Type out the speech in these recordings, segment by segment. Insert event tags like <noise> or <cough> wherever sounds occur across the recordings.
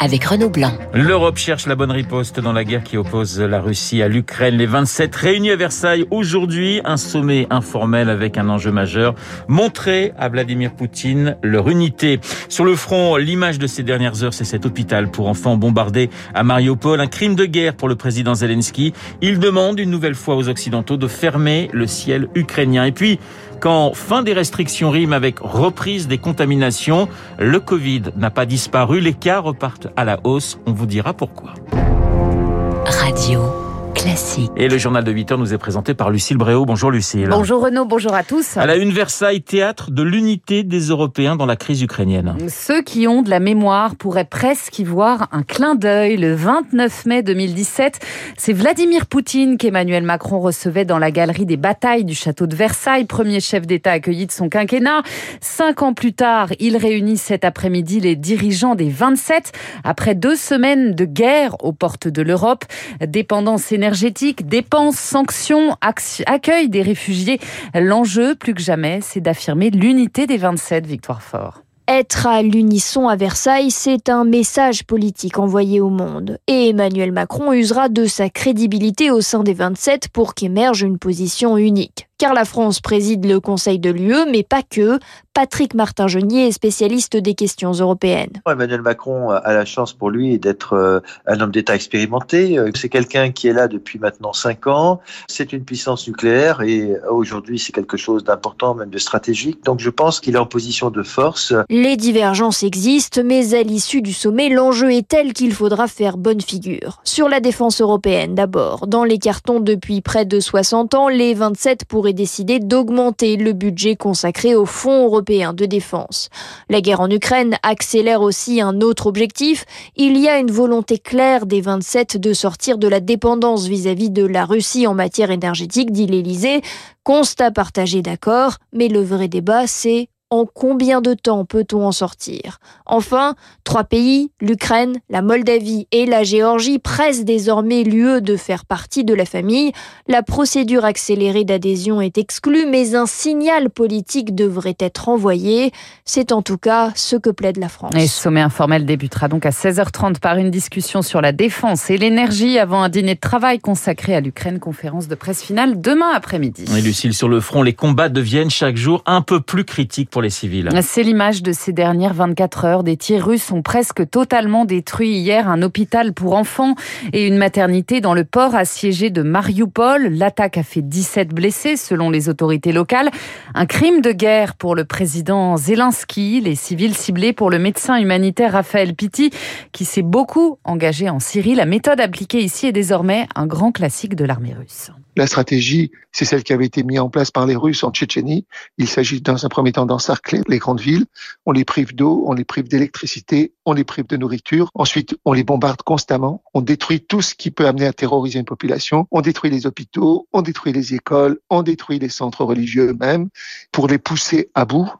avec Renaud Blanc. L'Europe cherche la bonne riposte dans la guerre qui oppose la Russie à l'Ukraine. Les 27 réunis à Versailles aujourd'hui, un sommet informel avec un enjeu majeur, montrer à Vladimir Poutine leur unité. Sur le front, l'image de ces dernières heures, c'est cet hôpital pour enfants bombardé à Mariupol, un crime de guerre pour le président Zelensky. Il demande une nouvelle fois aux Occidentaux de fermer le ciel ukrainien. Et puis, quand fin des restrictions rime avec reprise des contaminations, le Covid n'a pas disparu, les cas repartent à la hausse. On vous dira pourquoi. Radio classique. Et le journal de 8 heures nous est présenté par Lucille Bréau. Bonjour Lucille. Bonjour Renaud, bonjour à tous. À la une Versailles, théâtre de l'unité des Européens dans la crise ukrainienne. Ceux qui ont de la mémoire pourraient presque y voir un clin d'œil. Le 29 mai 2017, c'est Vladimir Poutine qu'Emmanuel Macron recevait dans la galerie des batailles du château de Versailles, premier chef d'État accueilli de son quinquennat. Cinq ans plus tard, il réunit cet après-midi les dirigeants des 27 après deux semaines de guerre aux portes de l'Europe. Dépendance énergétique énergétique, dépenses, sanctions, accueil des réfugiés. L'enjeu, plus que jamais, c'est d'affirmer l'unité des 27, Victoire Fort. Être à l'unisson à Versailles, c'est un message politique envoyé au monde. Et Emmanuel Macron usera de sa crédibilité au sein des 27 pour qu'émerge une position unique car la France préside le Conseil de l'UE, mais pas que. Patrick Martin-Genier est spécialiste des questions européennes. Emmanuel Macron a la chance pour lui d'être euh, un homme d'État expérimenté. Euh, c'est quelqu'un qui est là depuis maintenant cinq ans. C'est une puissance nucléaire et aujourd'hui c'est quelque chose d'important, même de stratégique. Donc je pense qu'il est en position de force. Les divergences existent, mais à l'issue du sommet, l'enjeu est tel qu'il faudra faire bonne figure. Sur la défense européenne d'abord. Dans les cartons depuis près de 60 ans, les 27 pourraient décidé d'augmenter le budget consacré au Fonds européen de défense. La guerre en Ukraine accélère aussi un autre objectif. Il y a une volonté claire des 27 de sortir de la dépendance vis-à-vis de la Russie en matière énergétique, dit l'Élysée. Constat partagé d'accord, mais le vrai débat, c'est en combien de temps peut-on en sortir? Enfin, trois pays, l'Ukraine, la Moldavie et la Géorgie, pressent désormais l'UE de faire partie de la famille. La procédure accélérée d'adhésion est exclue, mais un signal politique devrait être envoyé. C'est en tout cas ce que plaide la France. Et ce sommet informel débutera donc à 16h30 par une discussion sur la défense et l'énergie avant un dîner de travail consacré à l'Ukraine, conférence de presse finale demain après-midi. Et Lucille, sur le front, les combats deviennent chaque jour un peu plus critiques pour les civils. C'est l'image de ces dernières 24 heures. Des tirs russes ont presque totalement détruit hier un hôpital pour enfants et une maternité dans le port assiégé de Mariupol. L'attaque a fait 17 blessés selon les autorités locales. Un crime de guerre pour le président Zelensky. Les civils ciblés pour le médecin humanitaire Raphaël Pitti qui s'est beaucoup engagé en Syrie. La méthode appliquée ici est désormais un grand classique de l'armée russe. La stratégie, c'est celle qui avait été mise en place par les Russes en Tchétchénie. Il s'agit dans un premier temps les grandes villes. On les prive d'eau, on les prive d'électricité, on les prive de nourriture. Ensuite, on les bombarde constamment. On détruit tout ce qui peut amener à terroriser une population. On détruit les hôpitaux, on détruit les écoles, on détruit les centres religieux eux-mêmes pour les pousser à bout.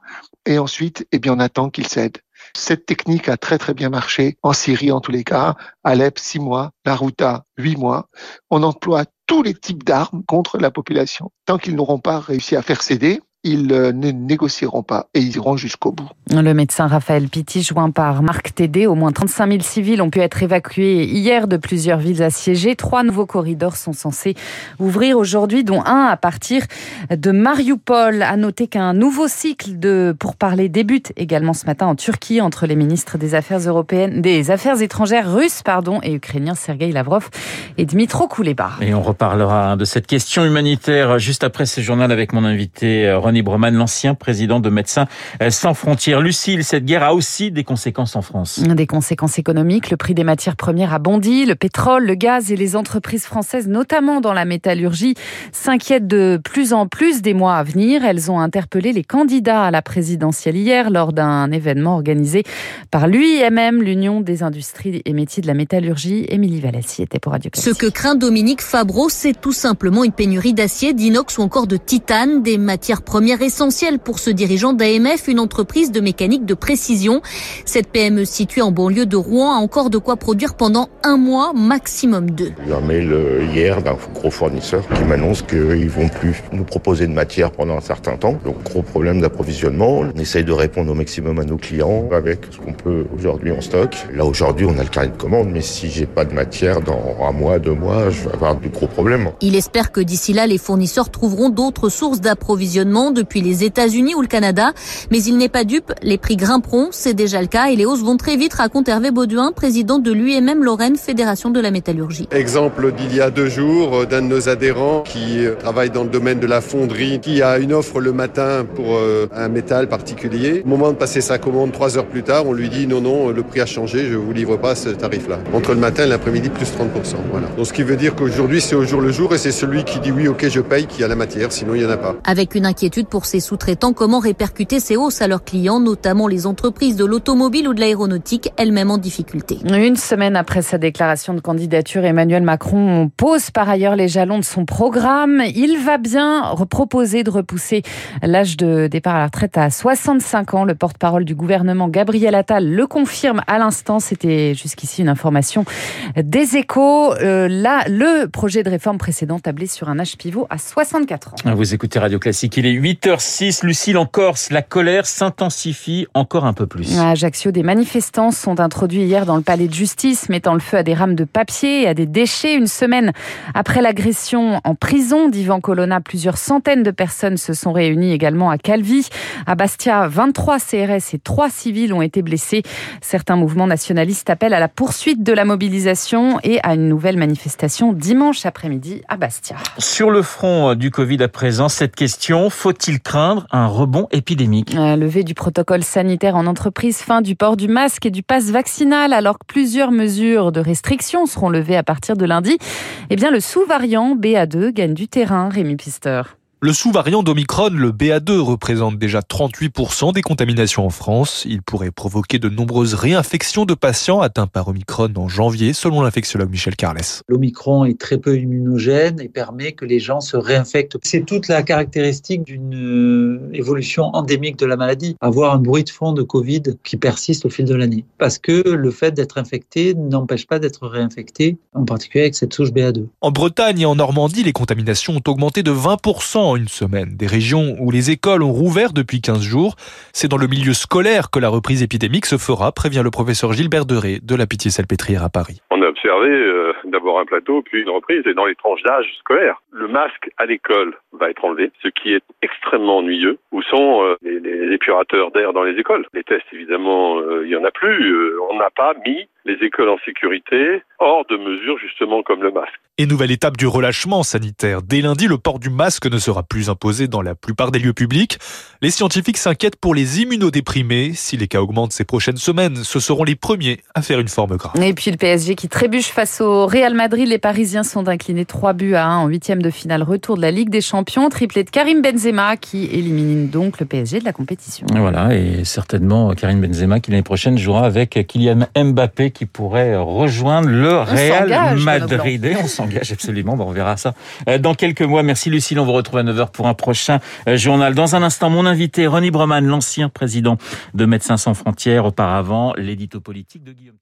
Et ensuite, eh bien, on attend qu'ils cèdent. Cette technique a très très bien marché en Syrie en tous les cas, Alep six mois, Larouta huit mois. On emploie tous les types d'armes contre la population. Tant qu'ils n'auront pas réussi à faire céder, ils euh, ne négocieront pas et ils iront jusqu'au bout. Le médecin Raphaël Pitti, joint par Marc Tédé, au moins 35 000 civils ont pu être évacués hier de plusieurs villes assiégées. Trois nouveaux corridors sont censés ouvrir aujourd'hui, dont un à partir de Mariupol. À noter qu'un nouveau cycle de pourparlers débute également ce matin en Turquie entre les ministres des Affaires européennes, des Affaires étrangères russes, pardon, et ukrainiens Sergei Lavrov et Dmitro Kuleba. Et on reparlera de cette question humanitaire juste après ce journal avec mon invité René Breman, l'ancien président de Médecins sans frontières. Lucille, cette guerre a aussi des conséquences en France. Des conséquences économiques. Le prix des matières premières a bondi. Le pétrole, le gaz et les entreprises françaises, notamment dans la métallurgie, s'inquiètent de plus en plus des mois à venir. Elles ont interpellé les candidats à la présidentielle hier lors d'un événement organisé par l'UIMM, l'Union des industries et métiers de la métallurgie. Émilie Valassi était pour Radio Ce que craint Dominique Fabreau, c'est tout simplement une pénurie d'acier, d'inox ou encore de titane, des matières premières première essentielle pour ce dirigeant d'AMF, une entreprise de mécanique de précision. Cette PME située en banlieue de Rouen a encore de quoi produire pendant un mois, maximum deux. J'ai un mail hier d'un gros fournisseur qui m'annonce qu'ils vont plus nous proposer de matière pendant un certain temps. Donc gros problème d'approvisionnement. On essaye de répondre au maximum à nos clients avec ce qu'on peut aujourd'hui en stock. Là aujourd'hui on a le carnet de commande, mais si j'ai pas de matière dans un mois, deux mois, je vais avoir du gros problèmes. Il espère que d'ici là les fournisseurs trouveront d'autres sources d'approvisionnement depuis les États-Unis ou le Canada. Mais il n'est pas dupe, les prix grimperont, c'est déjà le cas et les hausses vont très vite, raconte Hervé Bauduin, président de l'UMM Lorraine, Fédération de la métallurgie. Exemple d'il y a deux jours euh, d'un de nos adhérents qui euh, travaille dans le domaine de la fonderie, qui a une offre le matin pour euh, un métal particulier. Au moment de passer sa commande, trois heures plus tard, on lui dit non, non, le prix a changé, je vous livre pas ce tarif-là. Entre le matin et l'après-midi, plus 30%. Voilà. Donc ce qui veut dire qu'aujourd'hui, c'est au jour le jour et c'est celui qui dit oui, ok, je paye qui a la matière, sinon il n'y en a pas. Avec une inquiétude pour ses sous-traitants, comment répercuter ces hausses à leurs clients, notamment les entreprises de l'automobile ou de l'aéronautique, elles-mêmes en difficulté. Une semaine après sa déclaration de candidature, Emmanuel Macron pose par ailleurs les jalons de son programme. Il va bien proposer de repousser l'âge de départ à la retraite à 65 ans. Le porte-parole du gouvernement, Gabriel Attal, le confirme à l'instant. C'était jusqu'ici une information des échos. Euh, là, le projet de réforme précédent tablait sur un âge pivot à 64 ans. Vous écoutez Radio Classique, il est 8h06. Lucille, en Corse, la colère s'intensifie encore un peu plus. À Ajaccio, des manifestants sont introduits hier dans le palais de justice, mettant le feu à des rames de papier et à des déchets. Une semaine après l'agression en prison d'Ivan Colonna, plusieurs centaines de personnes se sont réunies également à Calvi. À Bastia, 23 CRS et 3 civils ont été blessés. Certains mouvements nationalistes appellent à la poursuite de la mobilisation et à une nouvelle manifestation dimanche après-midi à Bastia. Sur le front du Covid à présent, cette question, faut-il craindre un rebond épidémique? Levé du protocole sanitaire en entreprise, fin du port du masque et du passe vaccinal, alors que plusieurs mesures de restriction seront levées à partir de lundi. Eh bien, le sous-variant BA2 gagne du terrain, Rémi Pister. Le sous-variant d'Omicron, le BA2, représente déjà 38% des contaminations en France. Il pourrait provoquer de nombreuses réinfections de patients atteints par Omicron en janvier, selon l'infectiologue Michel Carles. L'Omicron est très peu immunogène et permet que les gens se réinfectent. C'est toute la caractéristique d'une euh, évolution endémique de la maladie. Avoir un bruit de fond de Covid qui persiste au fil de l'année. Parce que le fait d'être infecté n'empêche pas d'être réinfecté, en particulier avec cette souche BA2. En Bretagne et en Normandie, les contaminations ont augmenté de 20% en une semaine. Des régions où les écoles ont rouvert depuis 15 jours. C'est dans le milieu scolaire que la reprise épidémique se fera, prévient le professeur Gilbert Deré de la Pitié-Salpêtrière à Paris. On a observé euh, d'abord un plateau, puis une reprise, et dans les tranches d'âge scolaires. Le masque à l'école va être enlevé, ce qui est extrêmement ennuyeux. Où sont euh, les, les, épurateurs d'air dans les écoles Les tests, évidemment, euh, il y en a plus. On n'a pas mis les écoles en sécurité hors de mesures justement comme le masque. Et nouvelle étape du relâchement sanitaire. Dès lundi, le port du masque ne sera plus imposé dans la plupart des lieux publics. Les scientifiques s'inquiètent pour les immunodéprimés. Si les cas augmentent ces prochaines semaines, ce seront les premiers à faire une forme grave. Et puis le PSG qui trébuche face au Real Madrid. Les Parisiens sont inclinés 3 buts à 1 en huitième de finale retour de la Ligue des Champions. Triplé de Karim Benzema qui élimine donc le PSG de la compétition. Voilà, et certainement Karim Benzema qui l'année prochaine jouera avec Kylian Mbappé qui pourrait rejoindre le On Real Madrid. Et <laughs> on s'engage absolument, bon, on verra ça euh, dans quelques mois. Merci Lucille, on vous retrouve à 9h pour un prochain euh, journal. Dans un instant, mon invité, Ronnie Breman, l'ancien président de Médecins sans frontières, auparavant l'édito politique de Guillaume